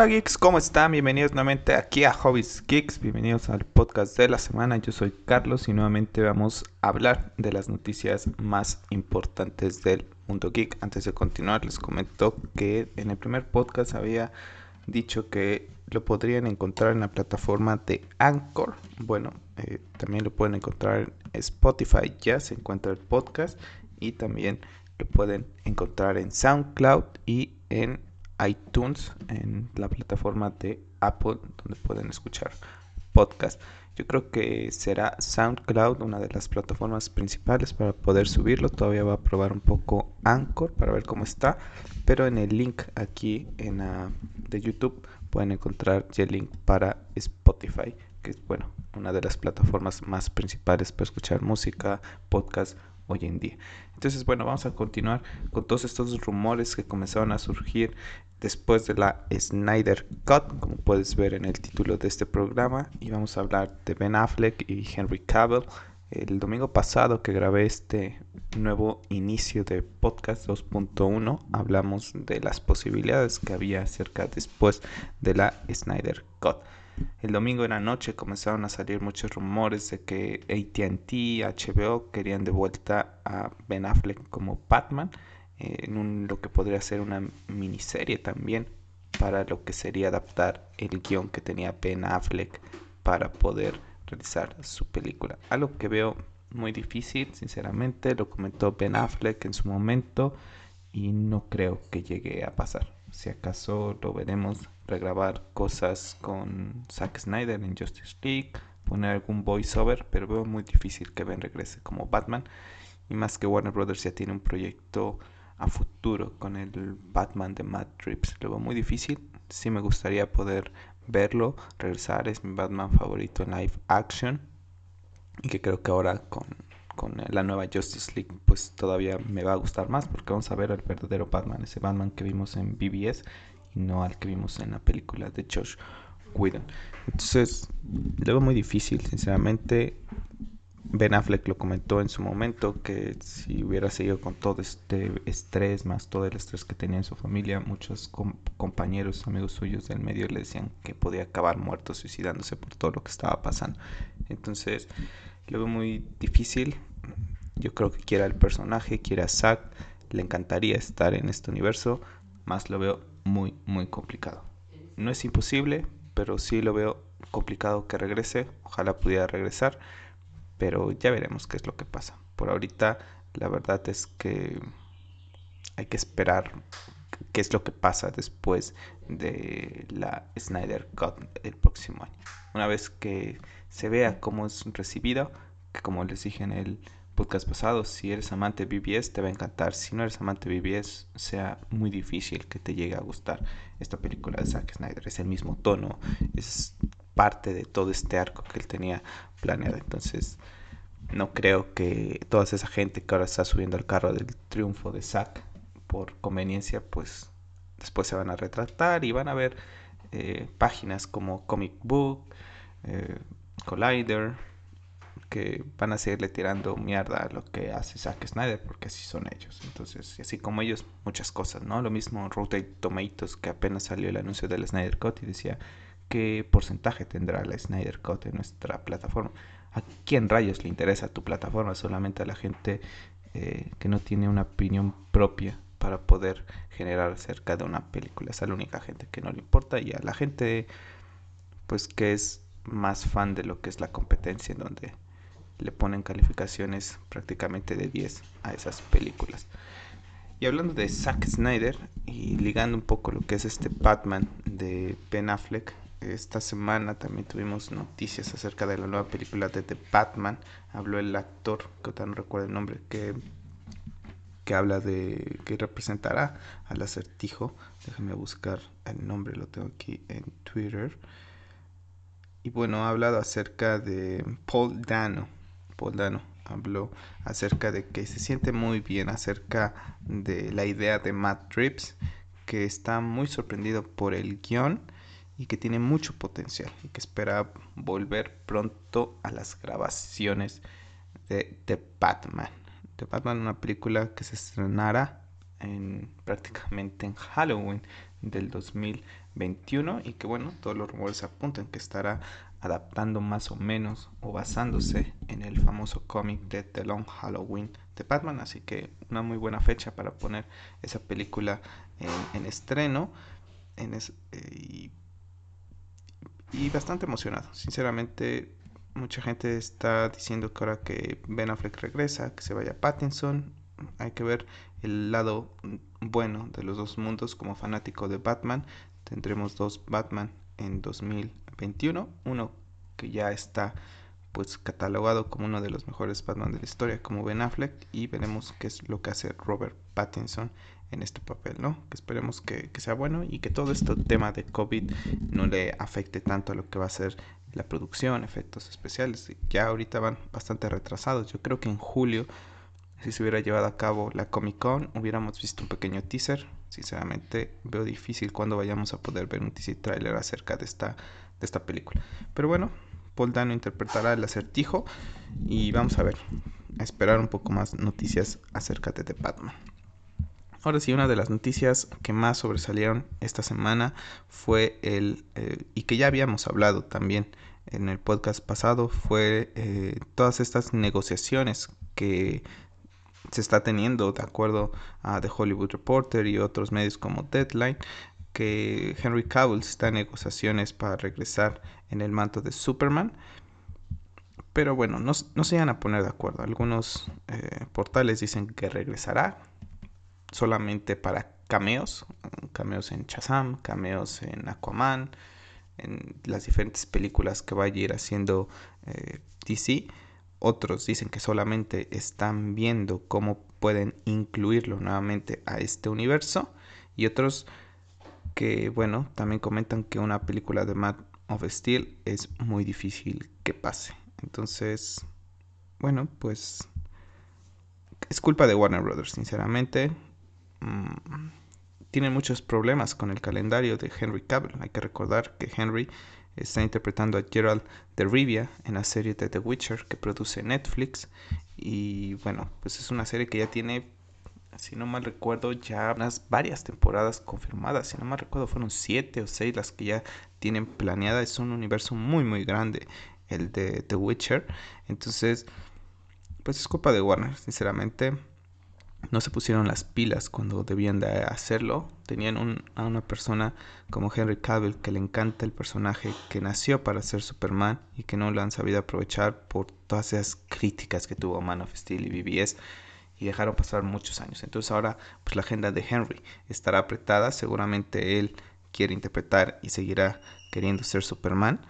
Hola geeks, ¿cómo están? Bienvenidos nuevamente aquí a Hobbies Geeks, bienvenidos al podcast de la semana. Yo soy Carlos y nuevamente vamos a hablar de las noticias más importantes del mundo geek. Antes de continuar, les comento que en el primer podcast había dicho que lo podrían encontrar en la plataforma de Anchor. Bueno, eh, también lo pueden encontrar en Spotify, ya se encuentra el podcast y también lo pueden encontrar en SoundCloud y en iTunes, en la plataforma de Apple, donde pueden escuchar podcast. Yo creo que será SoundCloud una de las plataformas principales para poder subirlo. Todavía va a probar un poco Anchor para ver cómo está. Pero en el link aquí en, de YouTube pueden encontrar el link para Spotify, que es bueno, una de las plataformas más principales para escuchar música, podcast hoy en día. Entonces, bueno, vamos a continuar con todos estos rumores que comenzaron a surgir después de la Snyder Cut, como puedes ver en el título de este programa, y vamos a hablar de Ben Affleck y Henry Cavill. El domingo pasado que grabé este nuevo inicio de podcast 2.1, hablamos de las posibilidades que había acerca después de la Snyder Cut. El domingo en la noche comenzaron a salir muchos rumores de que ATT, HBO querían de vuelta a Ben Affleck como Batman en lo que podría ser una miniserie también para lo que sería adaptar el guion que tenía Ben Affleck para poder realizar su película. Algo que veo muy difícil, sinceramente, lo comentó Ben Affleck en su momento y no creo que llegue a pasar. Si acaso lo veremos regrabar cosas con Zack Snyder en Justice League, poner algún voiceover, pero veo muy difícil que Ben regrese como Batman. Y más que Warner Brothers ya tiene un proyecto a futuro con el Batman de Matt Reeves. Lo veo muy difícil. Sí me gustaría poder verlo, regresar. Es mi Batman favorito en live action. Y que creo que ahora con, con la nueva Justice League pues todavía me va a gustar más porque vamos a ver al verdadero Batman, ese Batman que vimos en BBS y no al que vimos en la película de Josh Whedon. Entonces, lo veo muy difícil, sinceramente. Ben Affleck lo comentó en su momento que si hubiera seguido con todo este estrés, más todo el estrés que tenía en su familia, muchos compañeros, amigos suyos del medio le decían que podía acabar muerto suicidándose por todo lo que estaba pasando. Entonces, lo veo muy difícil. Yo creo que quiera el personaje, quiera a Zack, le encantaría estar en este universo, más lo veo muy, muy complicado. No es imposible, pero sí lo veo complicado que regrese. Ojalá pudiera regresar pero ya veremos qué es lo que pasa. Por ahorita la verdad es que hay que esperar qué es lo que pasa después de la Snyder Cut el próximo año. Una vez que se vea cómo es recibido, como les dije en el podcast pasado, si eres amante de BBS te va a encantar, si no eres amante de BBS sea muy difícil que te llegue a gustar esta película de Zack Snyder, es el mismo tono, es parte de todo este arco que él tenía planeado. Entonces, no creo que toda esa gente que ahora está subiendo al carro del triunfo de Zack por conveniencia, pues después se van a retratar y van a ver eh, páginas como Comic Book, eh, Collider, que van a seguirle tirando mierda a lo que hace Zack Snyder, porque así son ellos. Entonces, y así como ellos, muchas cosas, ¿no? Lo mismo Rotate Tomatoes, que apenas salió el anuncio del Snyder Cut y decía qué porcentaje tendrá la Snyder Cut en nuestra plataforma. ¿A quién rayos le interesa tu plataforma? Solamente a la gente eh, que no tiene una opinión propia para poder generar acerca de una película. Es la única gente que no le importa y a la gente pues que es más fan de lo que es la competencia en donde le ponen calificaciones prácticamente de 10 a esas películas. Y hablando de Zack Snyder y ligando un poco lo que es este Batman de Ben Affleck, esta semana también tuvimos noticias acerca de la nueva película de The Batman. Habló el actor, que no recuerdo el nombre, que, que habla de que representará al acertijo. Déjame buscar el nombre, lo tengo aquí en Twitter. Y bueno, ha hablado acerca de Paul Dano. Habló acerca de que se siente muy bien acerca de la idea de Matt Trips, que está muy sorprendido por el guion y que tiene mucho potencial y que espera volver pronto a las grabaciones de The Batman. The Batman, una película que se estrenará en, prácticamente en Halloween del 2021 y que bueno, todos los rumores apuntan que estará adaptando más o menos o basándose en el famoso cómic de The Long Halloween de Batman, así que una muy buena fecha para poner esa película en, estreno en eh, y, bastante emocionado, sinceramente mucha gente está diciendo que ahora que Ben Affleck regresa, que se vaya Pattinson, hay que ver el lado bueno de los dos mundos como fanático de Batman. Tendremos dos Batman en 2021, uno que ya está pues catalogado como uno de los mejores Batman de la historia como Ben Affleck y veremos qué es lo que hace Robert Pattinson en este papel, ¿no? Que esperemos que, que sea bueno y que todo este tema de COVID no le afecte tanto a lo que va a ser la producción, efectos especiales. Ya ahorita van bastante retrasados. Yo creo que en julio si se hubiera llevado a cabo la Comic Con, hubiéramos visto un pequeño teaser. Sinceramente, veo difícil cuando vayamos a poder ver un teaser trailer acerca de esta, de esta película. Pero bueno, Paul Dano interpretará el acertijo y vamos a ver, a esperar un poco más noticias acerca de Batman. Ahora sí, una de las noticias que más sobresalieron esta semana fue el, eh, y que ya habíamos hablado también en el podcast pasado, fue eh, todas estas negociaciones que se está teniendo, de acuerdo a The Hollywood Reporter y otros medios como Deadline, Henry Cavill está en negociaciones para regresar en el manto de Superman. Pero bueno, no, se van a poner de acuerdo. Algunos eh, portales dicen que regresará solamente para cameos, cameos en Shazam, cameos en Aquaman, en las diferentes películas que vaya a ir haciendo eh, DC. Otros dicen que solamente están viendo cómo pueden incluirlo nuevamente a este universo. Y otros que, bueno, también comentan que una película de Man of Steel es muy difícil que pase. Entonces, bueno, pues es culpa de Warner Brothers, sinceramente. Mm, tienen muchos problemas con el calendario de Henry Cavill. Hay que recordar que Henry está interpretando a Gerald de Rivia en la serie de The Witcher que produce Netflix. Y bueno, pues es una serie que ya tiene, si no mal recuerdo, ya unas varias temporadas confirmadas. Si no mal recuerdo, fueron siete o seis las que ya tienen planeada. Es un universo muy, muy grande el de The Witcher. Entonces, pues es culpa de Warner, sinceramente no se pusieron las pilas cuando debían de hacerlo. Tenían a una persona como Henry Cavill que le encanta el personaje que nació para ser Superman y que no lo han sabido aprovechar por todas esas críticas que tuvo Man of Steel y BBS y dejaron pasar muchos años. Entonces ahora pues la agenda de Henry estará apretada. Seguramente él quiere interpretar y seguirá queriendo ser Superman.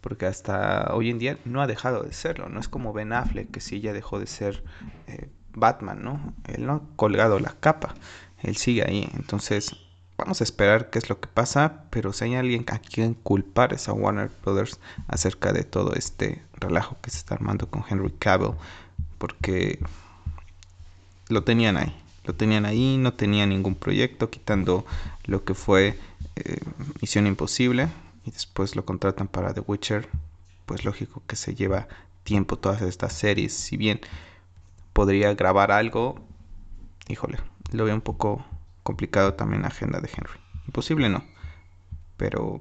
Porque hasta hoy en día no ha dejado de serlo. No es como Ben Affleck, que sí ya dejó de ser eh, Batman, ¿no? Él no ha colgado la capa, él sigue ahí. Entonces, vamos a esperar qué es lo que pasa, pero si hay alguien a quien culpar es a Warner Brothers acerca de todo este relajo que se está armando con Henry Cavill, porque lo tenían ahí, lo tenían ahí, no tenía ningún proyecto, quitando lo que fue eh, Misión Imposible, y después lo contratan para The Witcher, pues lógico que se lleva tiempo todas estas series, si bien podría grabar algo, híjole, lo veo un poco complicado también la agenda de Henry. Imposible no, pero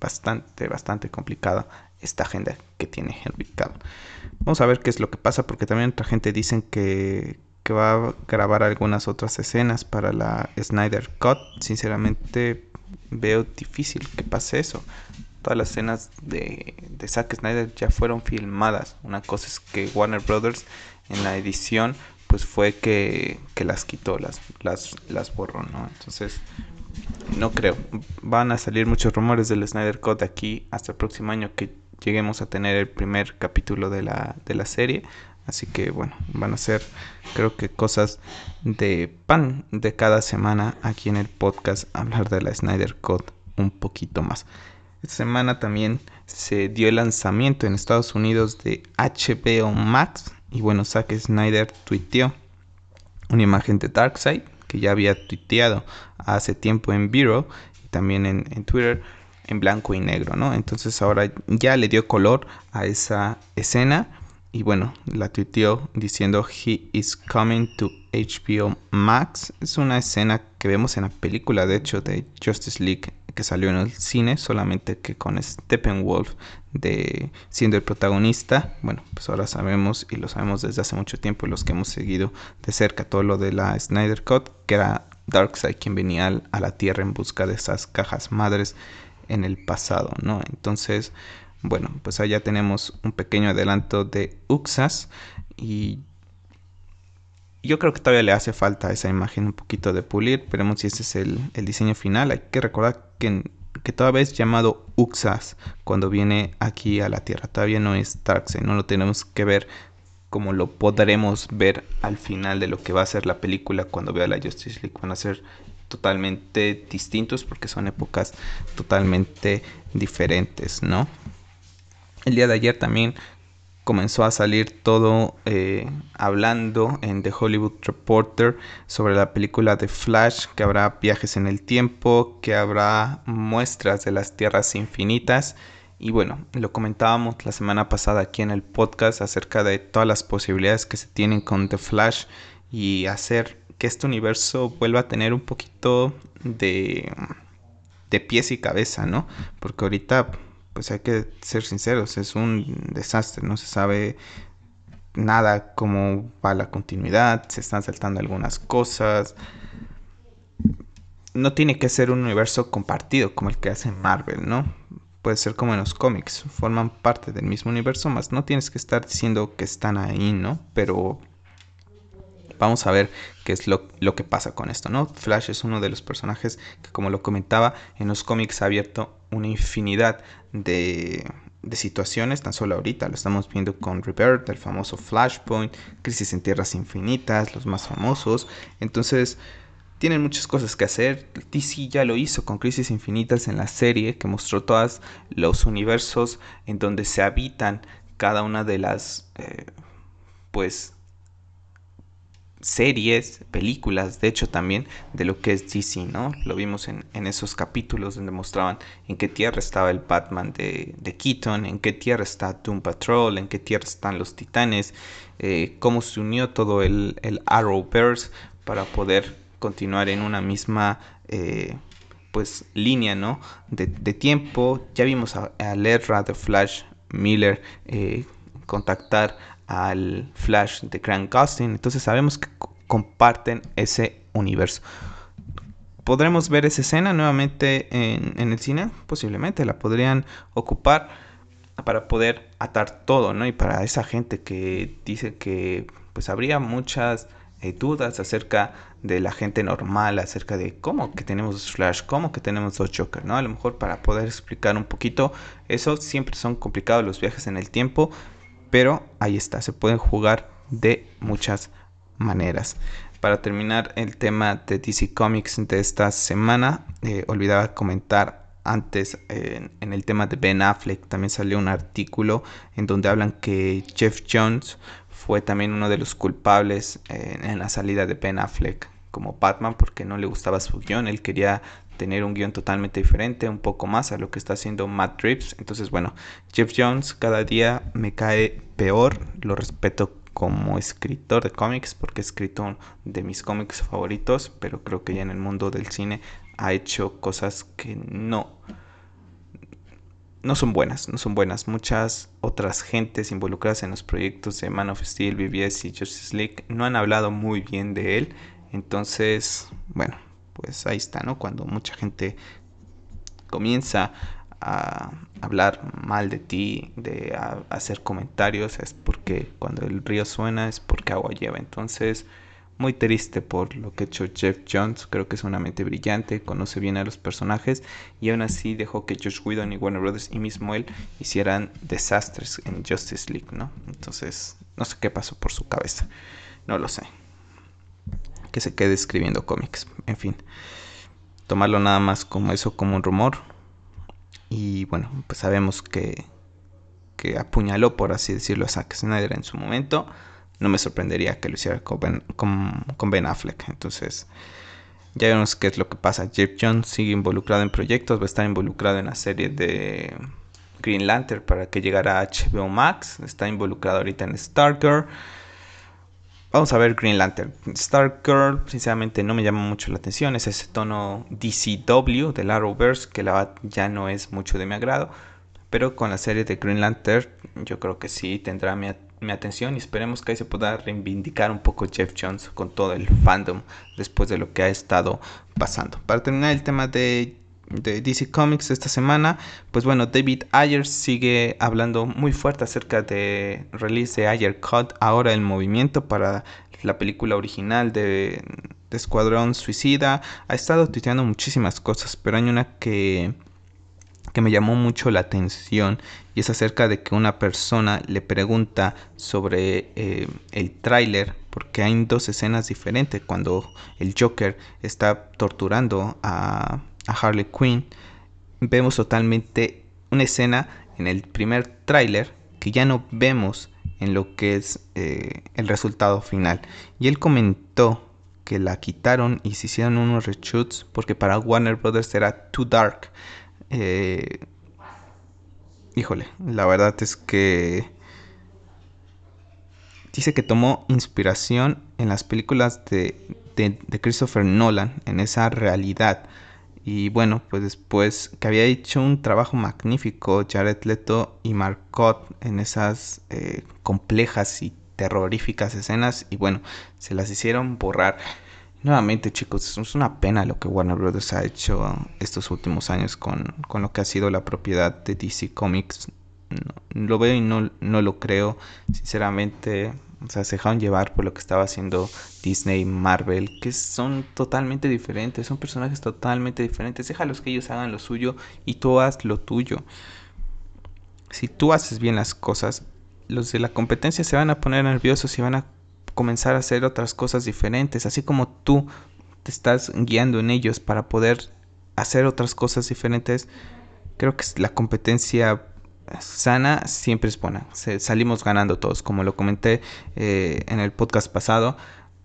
bastante, bastante complicada esta agenda que tiene Henry Cavill. Vamos a ver qué es lo que pasa, porque también otra gente dicen que, que va a grabar algunas otras escenas para la Snyder Cut. Sinceramente veo difícil que pase eso. Todas las escenas de, de Zack Snyder ya fueron filmadas. Una cosa es que Warner Brothers en la edición, pues fue que, las quitó, las, las, las borró, ¿no? Entonces, no creo. Van a salir muchos rumores del Snyder Cut aquí hasta el próximo año que lleguemos a tener el primer capítulo de la, de la serie. Así que bueno, van a ser creo que cosas de pan de cada semana aquí en el podcast hablar de la Snyder Cut un poquito más. Esta semana también se dio el lanzamiento en Estados Unidos de HBO Max y bueno, Zack Snyder tuiteó una imagen de Darkseid que ya había tuiteado hace tiempo en Bureau y también en, Twitter en blanco y negro, ¿no? Entonces ahora ya le dio color a esa escena y bueno, la tuiteó diciendo He is coming to HBO Max. Es una escena que vemos en la película, de hecho, de Justice League que salió en el cine, solamente que con Steppenwolf de siendo el protagonista. Bueno, pues ahora sabemos y lo sabemos desde hace mucho tiempo los que hemos seguido de cerca todo lo de la Snyder Cut, que era Darkseid quien venía a la Tierra en busca de esas cajas madres en el pasado, ¿no? Entonces, bueno, pues allá tenemos un pequeño adelanto de Uxas y yo creo que todavía le hace falta esa imagen un poquito de pulir. Veremos si ese es el, diseño final. Hay que recordar que, que todavía es llamado Uxas cuando viene aquí a la Tierra. Todavía no es Darkseid. No lo tenemos que ver como lo podremos ver al final de lo que va a ser la película cuando vea la Justice League. Van a ser totalmente distintos porque son épocas totalmente diferentes, ¿no? El día de ayer también comenzó a salir todo eh, hablando en The Hollywood Reporter sobre la película de Flash, que habrá viajes en el tiempo, que habrá muestras de las tierras infinitas. Y bueno, lo comentábamos la semana pasada aquí en el podcast acerca de todas las posibilidades que se tienen con The Flash y hacer que este universo vuelva a tener un poquito de, de pies y cabeza, ¿no? Porque ahorita pues hay que ser sinceros, es un desastre, no se sabe nada cómo va la continuidad, se están saltando algunas cosas. No tiene que ser un universo compartido como el que hace Marvel, ¿no? Puede ser como en los cómics, forman parte del mismo universo, más no tienes que estar diciendo que están ahí, ¿no? Pero vamos a ver qué es lo, lo, que pasa con esto, ¿no? Flash es uno de los personajes que, como lo comentaba, en los cómics ha abierto una infinidad de, situaciones, tan solo ahorita lo estamos viendo con Rebirth, el famoso Flashpoint, Crisis en Tierras Infinitas, los más famosos. Entonces, tienen muchas cosas que hacer. DC ya lo hizo con Crisis Infinitas en la serie, que mostró todos los universos en donde se habitan cada una de las, eh, pues, series, películas, de hecho también de lo que es DC, ¿no? Lo vimos en, esos capítulos donde mostraban en qué tierra estaba el Batman de, de, Keaton, en qué tierra está Doom Patrol, en qué tierra están los titanes, eh, cómo se unió todo el, el Arrowverse para poder continuar en una misma eh, pues línea, ¿no? De, tiempo. Ya vimos a, a Ledra de Flash Miller eh, contactar al Flash de Grant Gustin. Entonces sabemos que comparten ese universo. ¿Podremos ver esa escena nuevamente en, el cine? Posiblemente la podrían ocupar para poder atar todo, ¿no? Y para esa gente que dice que pues habría muchas eh, dudas acerca de la gente normal, acerca de cómo que tenemos Flash, cómo que tenemos dos Joker, ¿no? A lo mejor para poder explicar un poquito, eso siempre son complicados los viajes en el tiempo, pero ahí está, se pueden jugar de muchas maneras. Para terminar el tema de DC Comics de esta semana, eh, olvidaba comentar antes en el tema de Ben Affleck, también salió un artículo en donde hablan que Jeff Jones fue también uno de los culpables eh, en la salida de Ben Affleck como Batman porque no le gustaba su guion, él quería tener un guion totalmente diferente, un poco más a lo que está haciendo Matt Reeves. Entonces, bueno, Jeff Jones cada día me cae peor, lo respeto como escritor de cómics porque he escrito de mis cómics favoritos, pero creo que ya en el mundo del cine ha hecho cosas que no no son buenas, no son buenas. Muchas otras gentes involucradas en los proyectos de Man of Steel, BBS y Justice League no han hablado muy bien de él. Entonces, bueno, pues ahí está, ¿no? Cuando mucha gente comienza a hablar mal de ti, de hacer comentarios, es porque cuando el río suena es porque agua lleva. Entonces, muy triste por lo que ha hecho Jeff Jones, creo que es una mente brillante, conoce bien a los personajes y aún así dejó que Josh Whedon y Warner Brothers y mismo él hicieran desastres en Justice League, ¿no? Entonces, no sé qué pasó por su cabeza, no lo sé que se quede escribiendo cómics. En fin, tomarlo nada más como eso, como un rumor. Y bueno, pues sabemos que, que apuñaló, por así decirlo, a Zack Snyder en su momento. No me sorprendería que lo hiciera con Ben, con, ben Affleck. Entonces, ya vemos qué es lo que pasa. Jeff Jones sigue involucrado en proyectos, va a estar involucrado en la serie de Green Lantern para que llegara a HBO Max. Está involucrado ahorita en Stargirl. Vamos a ver Green Lantern. Stargirl, sinceramente, no me llama mucho la atención. Es ese tono DCW del Arrowverse que la ya no es mucho de mi agrado. Pero con la serie de Green Lantern, yo creo que sí tendrá mi, mi atención y esperemos que ahí se pueda reivindicar un poco Jeff Jones con todo el fandom después de lo que ha estado pasando. Para terminar el tema de de DC Comics esta semana, pues bueno, David Ayer sigue hablando muy fuerte acerca de release de Ayer Cut, ahora el movimiento para la película original de, de Escuadrón Suicida. Ha estado tuiteando muchísimas cosas, pero hay una que, que me llamó mucho la atención y es acerca de que una persona le pregunta sobre eh, el tráiler porque hay dos escenas diferentes cuando el Joker está torturando a a Harley Quinn, vemos totalmente una escena en el primer tráiler que ya no vemos en lo que es eh, el resultado final. Y él comentó que la quitaron y se hicieron unos reshoots porque para Warner Brothers era too dark. Eh, híjole, la verdad es que dice que tomó inspiración en las películas de, de Christopher Nolan, en esa realidad y bueno, pues después que había hecho un trabajo magnífico Jared Leto y Marcot en esas eh, complejas y terroríficas escenas. Y bueno, se las hicieron borrar. Nuevamente chicos, es una pena lo que Warner Bros. ha hecho estos últimos años con, con lo que ha sido la propiedad de DC Comics. lo veo y no, no lo creo. Sinceramente, o sea, se dejaron llevar por lo que estaba haciendo Disney, Marvel, que son totalmente diferentes, son personajes totalmente diferentes. Déjalos que ellos hagan lo suyo y tú haz lo tuyo. Si tú haces bien las cosas, los de la competencia se van a poner nerviosos y van a comenzar a hacer otras cosas diferentes, así como tú te estás guiando en ellos para poder hacer otras cosas diferentes. Creo que la competencia sana siempre es buena. salimos ganando todos. Como lo comenté eh, en el podcast pasado,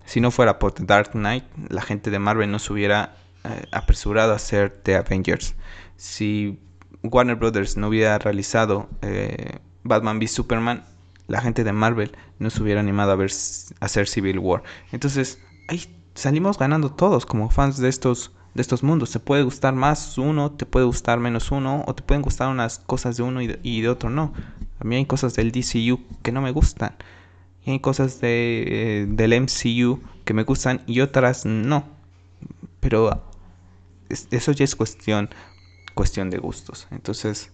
si no fuera por The Dark Knight, la gente de Marvel no se hubiera eh, apresurado a hacer The Avengers. Si Warner Brothers no hubiera realizado eh, Batman v Superman, la gente de Marvel no se hubiera animado a, ver, a hacer Civil War. Entonces, ahí salimos ganando todos como fans de estos de estos mundos. Te puede gustar más uno, te puede gustar menos uno, o te pueden gustar unas cosas de uno y de, otro no. A mí hay cosas del DCU que no me gustan. Y hay cosas de, eh, del MCU que me gustan y otras no. Pero eso ya es cuestión, cuestión de gustos. Entonces,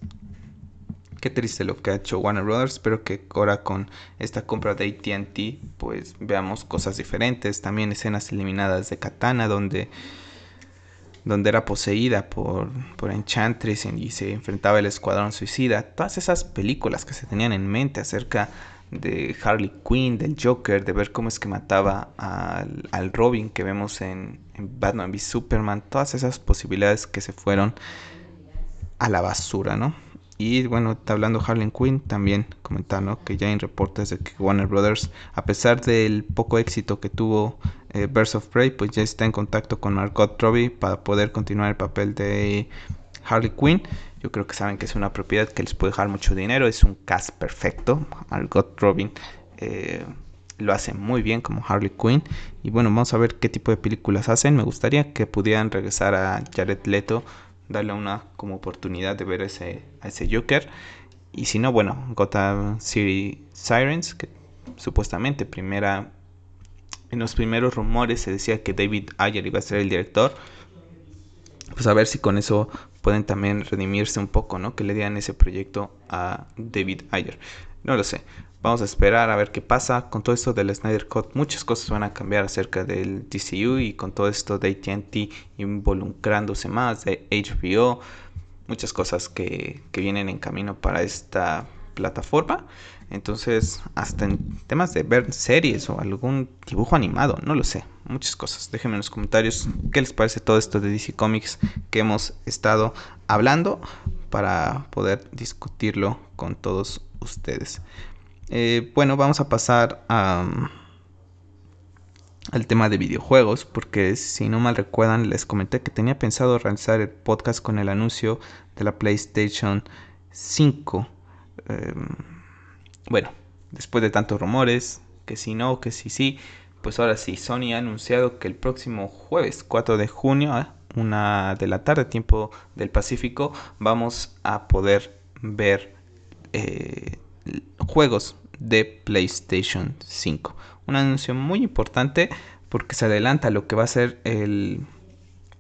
qué triste lo que ha hecho Warner Brothers. Espero que ahora con esta compra de ATT, pues veamos cosas diferentes. También escenas eliminadas de Katana, donde donde era poseída por, por Enchantress y se enfrentaba el escuadrón suicida. Todas esas películas que se tenían en mente acerca de Harley Quinn, del Joker, de ver cómo es que mataba al, Robin que vemos en, en, Batman v Superman, todas esas posibilidades que se fueron a la basura, ¿no? Y bueno, está hablando Harley Quinn, también comentando que ya hay reportes de que Warner Brothers, a pesar del poco éxito que tuvo eh, Birds of Prey, pues ya está en contacto con Margot Robbie para poder continuar el papel de Harley Quinn. Yo creo que saben que es una propiedad que les puede dejar mucho dinero, es un cast perfecto. Margot Robbie eh, lo hace muy bien como Harley Quinn. Y bueno, vamos a ver qué tipo de películas hacen. Me gustaría que pudieran regresar a Jared Leto, darle una como oportunidad de ver ese, a ese Joker. Y si no, bueno, Gotham City Sirens, que supuestamente primera en los primeros rumores se decía que David Ayer iba a ser el director. Pues a ver si con eso pueden también redimirse un poco, ¿no? Que le dieran ese proyecto a David Ayer. No lo sé. Vamos a esperar a ver qué pasa. Con todo esto del Snyder Cut, muchas cosas van a cambiar acerca del DCU y con todo esto de ATT involucrándose más, de HBO, muchas cosas que, que vienen en camino para esta plataforma. Entonces, hasta en temas de ver series o algún dibujo animado, no lo sé, muchas cosas. Déjenme en los comentarios qué les parece todo esto de DC Comics que hemos estado hablando para poder discutirlo con todos ustedes. Eh, bueno, vamos a pasar a, al tema de videojuegos, porque si no mal recuerdan, les comenté que tenía pensado realizar el podcast con el anuncio de la PlayStation 5. Em, bueno, después de tantos rumores, que si no, que si sí, pues ahora sí, Sony ha anunciado que el próximo jueves 4 de junio, una de la tarde, tiempo del Pacífico, vamos a poder ver eh, juegos de PlayStation 5. Un anuncio muy importante porque se adelanta lo que va a ser el,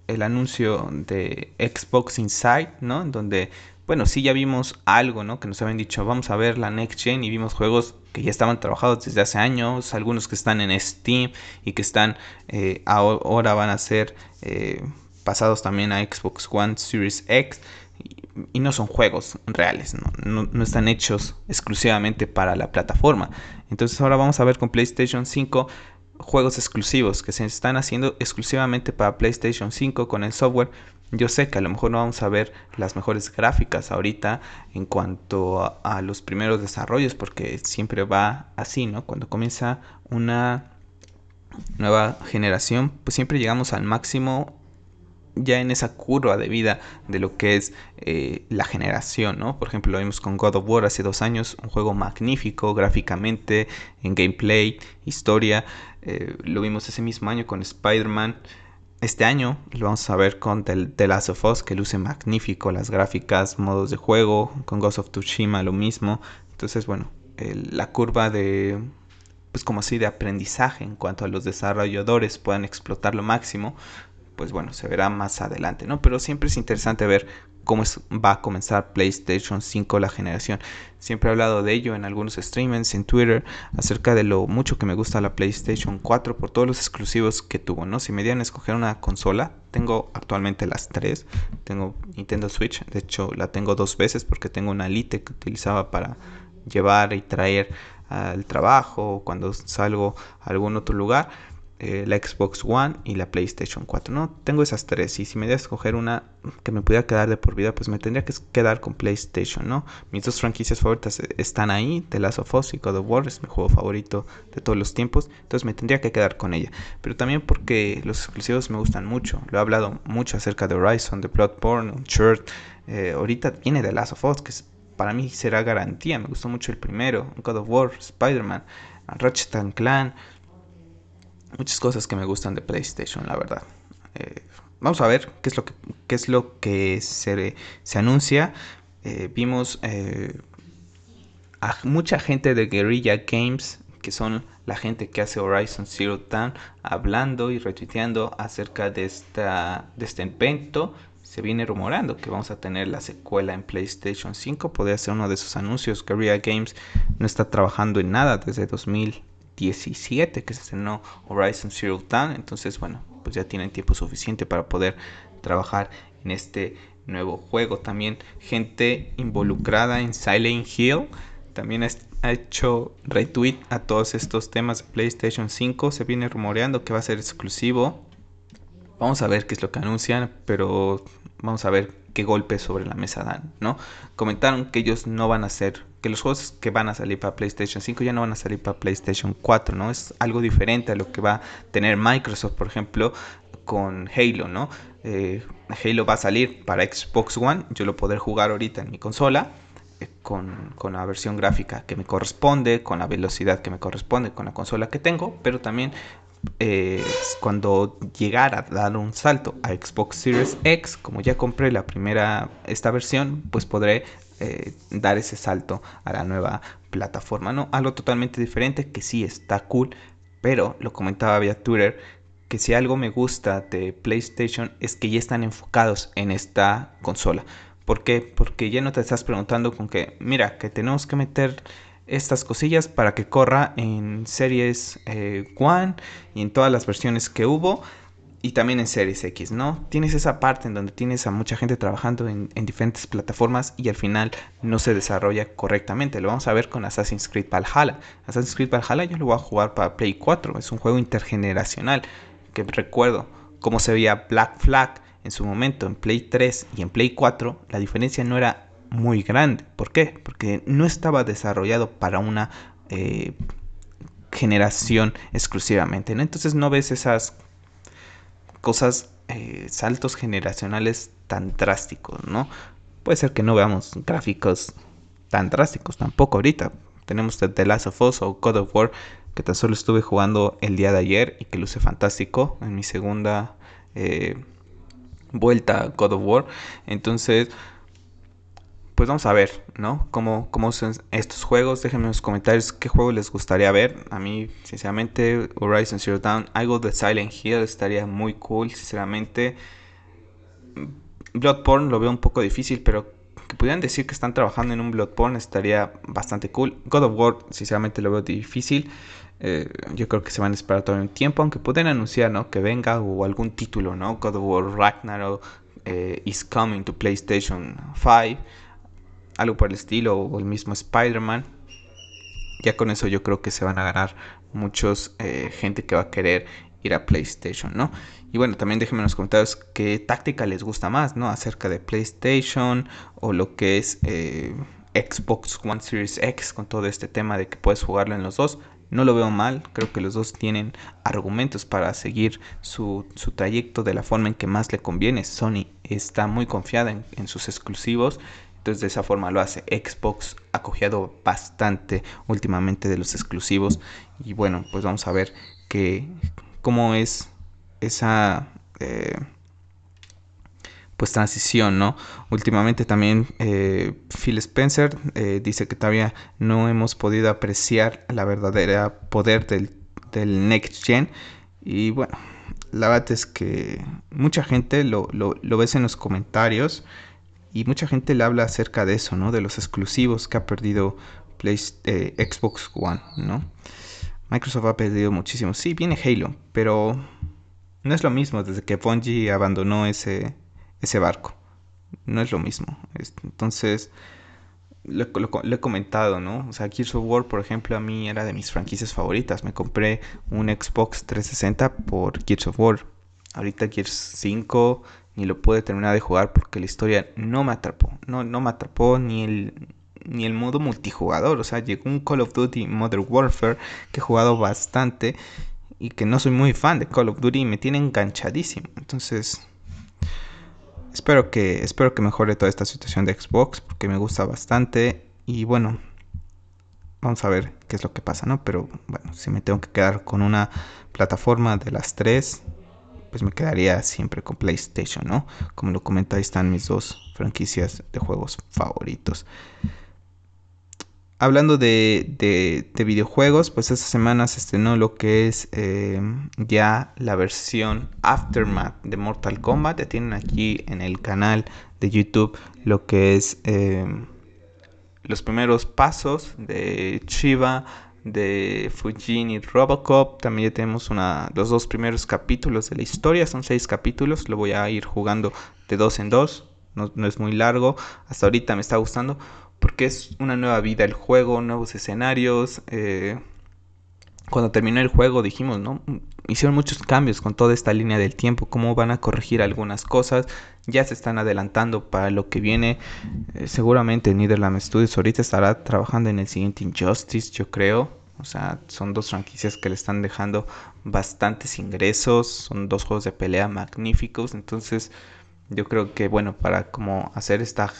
el anuncio de Xbox Inside, ¿no? Donde, bueno, sí ya vimos algo, ¿no? Que nos habían dicho, vamos a ver la Next Gen y vimos juegos que ya estaban trabajados desde hace años, algunos que están en Steam y que están eh, ahora van a ser eh, pasados también a Xbox One Series X y no son juegos reales, ¿no? No, están hechos exclusivamente para la plataforma. Entonces ahora vamos a ver con PlayStation 5 juegos exclusivos que se están haciendo exclusivamente para PlayStation 5 con el software. Yo sé que a lo mejor no vamos a ver las mejores gráficas ahorita en cuanto a, los primeros desarrollos porque siempre va así, ¿no? Cuando comienza una nueva generación, pues siempre llegamos al máximo ya en esa curva de vida de lo que es eh, la generación, ¿no? Por ejemplo, lo vimos con God of War hace dos años, un juego magnífico gráficamente, en gameplay, historia. Eh, lo vimos ese mismo año con Spider-Man. Este año lo vamos a ver con The, Last of Us, que luce magnífico, las gráficas, modos de juego, con Ghost of Tsushima lo mismo. Entonces, bueno, la curva de, pues como así, de aprendizaje en cuanto a los desarrolladores puedan explotar lo máximo, pues bueno, se verá más adelante, ¿no? Pero siempre es interesante ver cómo va a comenzar PlayStation 5 la generación. Siempre he hablado de ello en algunos streamings, en Twitter, acerca de lo mucho que me gusta la PlayStation 4 por todos los exclusivos que tuvo, ¿no? Si me dieran a escoger una consola, tengo actualmente las tres. Tengo Nintendo Switch, de hecho la tengo dos veces porque tengo una Lite que utilizaba para llevar y traer al trabajo o cuando salgo a algún otro lugar eh, la Xbox One y la PlayStation 4. No, tengo esas tres y si me diera escoger una que me pudiera quedar de por vida, pues me tendría que quedar con PlayStation, ¿no? Mis dos franquicias favoritas eh, están ahí, The Last of Us y God of War, es mi juego favorito de todos los tiempos, entonces me tendría que quedar con ella. Pero también porque los exclusivos me gustan mucho, lo he hablado mucho acerca de Horizon, de Bloodborne, Uncharted, eh, ahorita viene The Last of Us, que para mí será garantía, me gustó mucho el primero, God of War, Spider-Man, Ratchet Clan, muchas cosas que me gustan de PlayStation, la verdad. Eh, vamos a ver qué es lo que, qué es lo que se, se anuncia. Eh, vimos eh, a mucha gente de Guerrilla Games, que son la gente que hace Horizon Zero Dawn, hablando y retuiteando acerca de, esta, de este evento. Se viene rumorando que vamos a tener la secuela en PlayStation 5. Podría ser uno de esos anuncios. Guerrilla Games no está trabajando en nada desde 2000 17 que se estrenó Horizon Zero Dawn. Entonces, bueno, pues ya tienen tiempo suficiente para poder trabajar en este nuevo juego. También gente involucrada en Silent Hill. También ha hecho retweet a todos estos temas de PlayStation 5. Se viene rumoreando que va a ser exclusivo. Vamos a ver qué es lo que anuncian, pero vamos a ver qué golpes sobre la mesa dan, ¿no? Comentaron que ellos no van a ser, que los juegos que van a salir para PlayStation 5 ya no van a salir para PlayStation 4, ¿no? Es algo diferente a lo que va a tener Microsoft, por ejemplo, con Halo, ¿no? Eh, Halo va a salir para Xbox One, yo lo podré jugar ahorita en mi consola. Eh, con, con, la versión gráfica que me corresponde, con la velocidad que me corresponde, con la consola que tengo, pero también eh, cuando llegara a dar un salto a Xbox Series X, como ya compré la primera, esta versión, pues podré eh, dar ese salto a la nueva plataforma, ¿no? Algo totalmente diferente que sí está cool, pero lo comentaba vía Twitter, que si algo me gusta de PlayStation es que ya están enfocados en esta consola. ¿Por qué? Porque ya no te estás preguntando con que, mira, que tenemos que meter estas cosillas para que corra en series eh, One y en todas las versiones que hubo y también en Series X, ¿no? Tienes esa parte en donde tienes a mucha gente trabajando en, diferentes plataformas y al final no se desarrolla correctamente. Lo vamos a ver con Assassin's Creed Valhalla. Assassin's Creed Valhalla yo lo voy a jugar para Play 4, es un juego intergeneracional que recuerdo cómo se veía Black Flag en su momento en Play 3 y en Play 4, la diferencia no era muy grande. ¿Por qué? Porque no estaba desarrollado para una eh, generación exclusivamente. Entonces no ves esas cosas, eh, saltos generacionales tan drásticos, ¿no? puede ser que no veamos gráficos tan drásticos tampoco ahorita. Tenemos The Last of Us o God of War, que tan solo estuve jugando el día de ayer y que luce fantástico en mi segunda eh, vuelta a God of War. Entonces, pues vamos a ver, ¿no? Cómo, cómo son estos juegos. Déjenme en los comentarios qué juego les gustaría ver. A mí, sinceramente, Horizon Zero Dawn, algo de Silent Hill estaría muy cool, sinceramente. Bloodborne lo veo un poco difícil, pero que pudieran decir que están trabajando en un Bloodborne estaría bastante cool. God of War, sinceramente, lo veo difícil. Eh, yo creo que se van a esperar todo un tiempo, aunque pueden anunciar, ¿no? Que venga o algún título, ¿no? God of War Ragnarok eh, is coming to PlayStation 5, algo por el estilo, o el mismo Spider-Man. Ya con eso yo creo que se van a ganar muchos eh, gente que va a querer ir a PlayStation, ¿no? Y bueno, también déjenme en los comentarios qué táctica les gusta más, ¿no? Acerca de PlayStation o lo que es eh, Xbox One Series X con todo este tema de que puedes jugarlo en los dos. No lo veo mal, creo que los dos tienen argumentos para seguir su, trayecto de la forma en que más le conviene. Sony está muy confiada en sus exclusivos de esa forma lo hace. Xbox ha cogido bastante últimamente de los exclusivos. Y bueno, pues vamos a ver que, cómo es esa eh, pues transición, ¿no? Últimamente también eh, Phil Spencer eh, dice que todavía no hemos podido apreciar la verdadera poder del, Next Gen. Y bueno, la verdad es que mucha gente lo, lo, ves en los comentarios y mucha gente le habla acerca de eso, ¿no? De los exclusivos que ha perdido Xbox One, ¿no? Microsoft ha perdido muchísimo. Sí, viene Halo, pero no es lo mismo desde que Bungie abandonó ese, ese barco. No es lo mismo. Entonces, lo, he comentado, ¿no? O sea, Gears of War, por ejemplo, a mí era de mis franquicias favoritas. Me compré un Xbox 360 por Gears of War. Ahorita Gears 5 ni lo pude terminar de jugar porque la historia no me atrapó. No, no me atrapó ni el, ni el modo multijugador. O sea, llegó un Call of Duty Modern Warfare que he jugado bastante y que no soy muy fan de Call of Duty y me tiene enganchadísimo. Entonces, espero que, espero que mejore toda esta situación de Xbox porque me gusta bastante. Y bueno, vamos a ver qué es lo que pasa, ¿no? Pero bueno, si me tengo que quedar con una plataforma de las tres, pues me quedaría siempre con PlayStation, ¿no? Como lo comenta, ahí están mis dos franquicias de juegos favoritos. Hablando de, videojuegos, pues esta semana se estrenó lo que es eh, ya la versión Aftermath de Mortal Kombat. Ya tienen aquí en el canal de YouTube lo que es eh, los primeros pasos de Chiva, de Fujin y Robocop. También ya tenemos una, los dos primeros capítulos de la historia. Son seis capítulos. Lo voy a ir jugando de dos en dos. No, no es muy largo. Hasta ahorita me está gustando porque es una nueva vida el juego, nuevos escenarios. Eh, cuando terminó el juego dijimos, ¿no? Hicieron muchos cambios con toda esta línea del tiempo, cómo van a corregir algunas cosas, ya se están adelantando para lo que viene. Eh, seguramente Netherlands Studios ahorita estará trabajando en el siguiente Injustice, yo creo. O sea, son dos franquicias que le están dejando bastantes ingresos, son dos juegos de pelea magníficos, entonces yo creo que bueno, para como hacer esta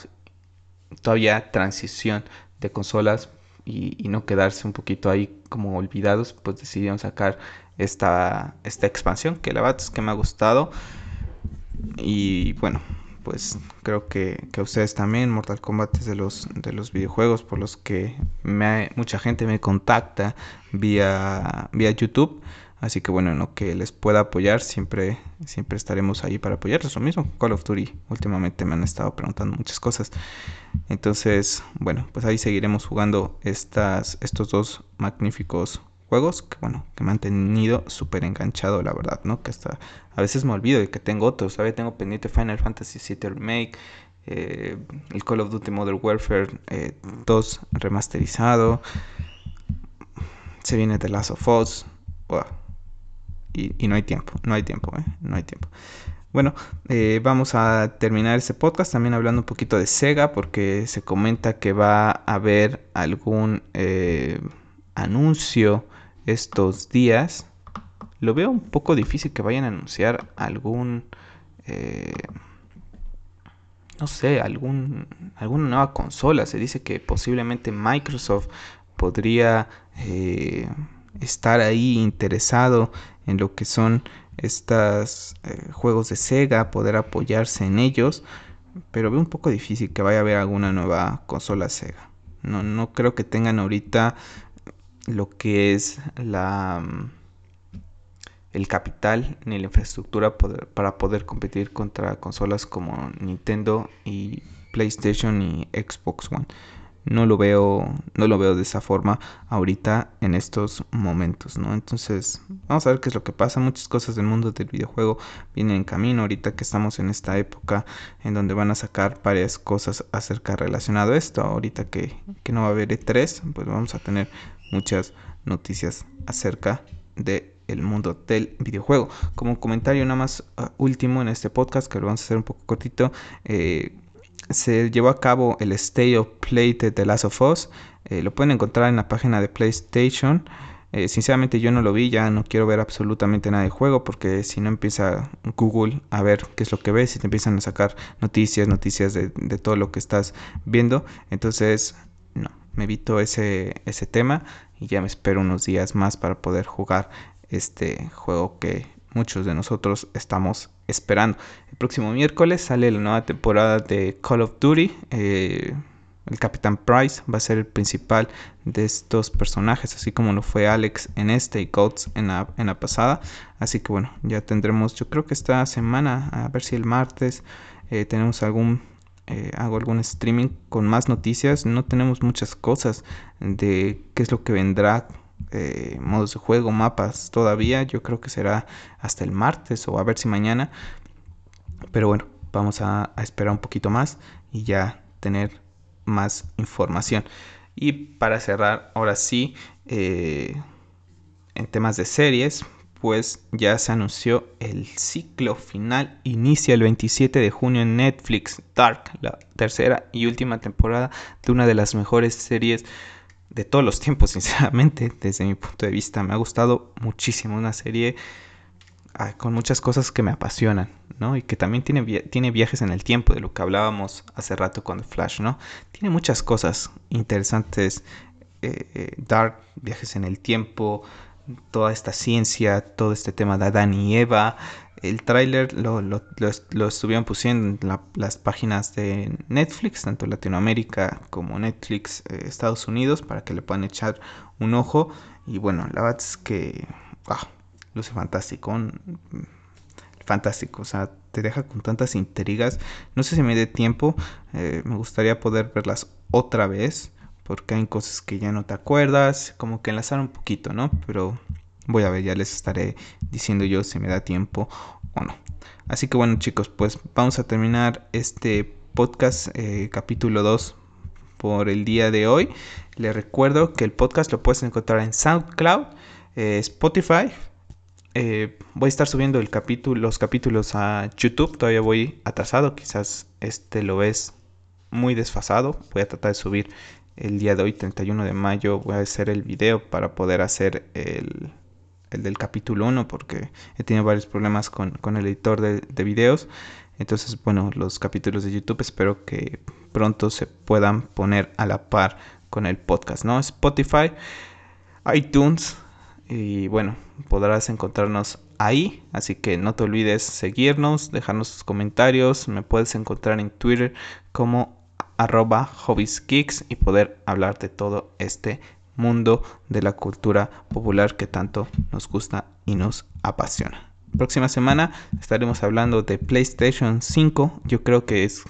todavía transición de consolas y, no quedarse un poquito ahí como olvidados, pues decidieron sacar esta, esta expansión que la verdad es que me ha gustado. Y bueno, pues creo que, que a ustedes también, Mortal Kombat es de los, de los videojuegos por los que me, mucha gente me contacta vía, vía YouTube. Así que bueno, en lo que les pueda apoyar, siempre, siempre estaremos ahí para apoyarles. Lo mismo, Call of Duty. Últimamente me han estado preguntando muchas cosas. Entonces, bueno, pues ahí seguiremos jugando estas, estos dos magníficos juegos que bueno, que me han tenido súper enganchado, la verdad, ¿no? Que hasta a veces me olvido de que tengo otros, ¿sabes? Tengo pendiente Final Fantasy VII Remake, eh, el Call of Duty Modern Warfare 2 eh, remasterizado, se viene The Last of Us, y, no hay tiempo, no hay tiempo, ¿eh? no hay tiempo. Bueno, eh, vamos a terminar este podcast también hablando un poquito de Sega porque se comenta que va a haber algún anuncio estos días. Lo veo un poco difícil que vayan a anunciar algún no sé, algún, alguna nueva consola. Se dice que posiblemente Microsoft podría eh, estar ahí interesado en lo que son estos eh, juegos de Sega, poder apoyarse en ellos, pero veo un poco difícil que vaya a haber alguna nueva consola Sega. No, no creo que tengan ahorita lo que es la el capital ni la infraestructura para poder competir contra consolas como Nintendo y PlayStation y Xbox One no lo veo, no lo veo de esa forma ahorita en estos momentos, ¿no? Entonces, vamos a ver qué es lo que pasa. Muchas cosas del mundo del videojuego vienen en camino ahorita que estamos en esta época en donde van a sacar varias cosas acerca relacionado a esto. Ahorita que, que no va a haber E3, pues vamos a tener muchas noticias acerca de el mundo del videojuego. Como comentario nada más uh, último en este podcast, que lo vamos a hacer un poco cortito, eh, se llevó a cabo el State of Play de The Last of Us. Eh, lo pueden encontrar en la página de PlayStation. Eh, sinceramente yo no lo vi, ya no quiero ver absolutamente nada de juego porque si no empieza Google a ver qué es lo que ves y te empiezan a sacar noticias, noticias de, todo lo que estás viendo. Entonces, me evito ese, ese tema y ya me espero unos días más para poder jugar este juego que muchos de nosotros estamos esperando. El próximo miércoles sale la nueva temporada de Call of Duty. Eh, el Capitán Price va a ser el principal de estos personajes, así como lo fue Alex en este y Coates en la, en la pasada. Así que bueno, ya tendremos, yo creo que esta semana, a ver si el martes eh, tenemos algún eh, hago algún streaming con más noticias. No tenemos muchas cosas de qué es lo que vendrá eh, modos de juego, mapas todavía. Yo creo que será hasta el martes o a ver si mañana. Pero bueno, vamos a, esperar un poquito más y ya tener más información. Y para cerrar, ahora sí, eh, en temas de series, pues ya se anunció el ciclo final. Inicia el 27 de junio en Netflix, Dark, la tercera y última temporada de una de las mejores series de todos los tiempos, sinceramente, desde mi punto de vista. Me ha gustado muchísimo una serie ah, con muchas cosas que me apasionan, ¿no? Y que también tiene, tiene viajes en el tiempo, de lo que hablábamos hace rato con The Flash, ¿no? Tiene muchas cosas interesantes, eh, eh, Dark, viajes en el tiempo, toda esta ciencia, todo este tema de Adán y Eva, el tráiler lo, lo, estuvieron pusiendo en las páginas de Netflix, tanto Latinoamérica como Netflix eh, Estados Unidos, para que le puedan echar un ojo. Y bueno, la verdad es que ah, luce fantástico. fantástico, o sea, te deja con tantas intrigas. No sé si me dé tiempo, eh, me gustaría poder verlas otra vez, porque hay cosas que ya no te acuerdas, como que enlazar un poquito, ¿no? Pero Voy a ver, ya les estaré diciendo yo si me da tiempo o no. Así que bueno chicos, pues vamos a terminar este podcast eh, capítulo 2 por el día de hoy. Les recuerdo que el podcast lo puedes encontrar en SoundCloud, eh, Spotify. Eh, voy a estar subiendo el capítulo, los capítulos a YouTube. Todavía voy atrasado. Quizás este lo ves muy desfasado. Voy a tratar de subir el día de hoy, 31 de mayo. Voy a hacer el video para poder hacer el, el del capítulo 1 porque he tenido varios problemas con, el editor de, de, videos. Entonces, bueno, los capítulos de YouTube espero que pronto se puedan poner a la par con el podcast, ¿no? Spotify, iTunes y bueno, podrás encontrarnos ahí. Así que no te olvides seguirnos, dejarnos tus comentarios. Me puedes encontrar en Twitter como arroba hobbiesgeeks y poder hablar de todo este mundo de la cultura popular que tanto nos gusta y nos apasiona. Próxima semana estaremos hablando de PlayStation 5. Yo creo que es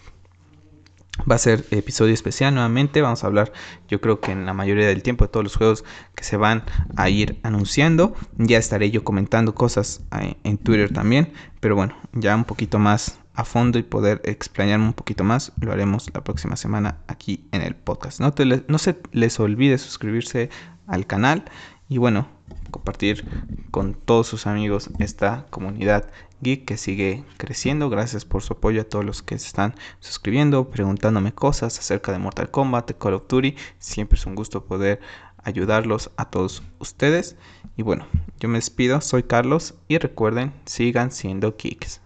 va a ser episodio especial nuevamente. Vamos a hablar, yo creo que en la mayoría del tiempo de todos los juegos que se van a ir anunciando. Ya estaré yo comentando cosas eh, en Twitter también. Pero bueno, ya un poquito más a fondo y poder explayarme un poquito más, lo haremos la próxima semana aquí en el podcast. No, no se les olvide suscribirse al canal y bueno, compartir con todos sus amigos esta comunidad geek que sigue creciendo. Gracias por su apoyo a todos los que se están suscribiendo, preguntándome cosas acerca de Mortal Kombat, de Call of Duty. Siempre es un gusto poder ayudarlos a todos ustedes. Y bueno, yo me despido, soy Carlos y recuerden, sigan siendo geeks.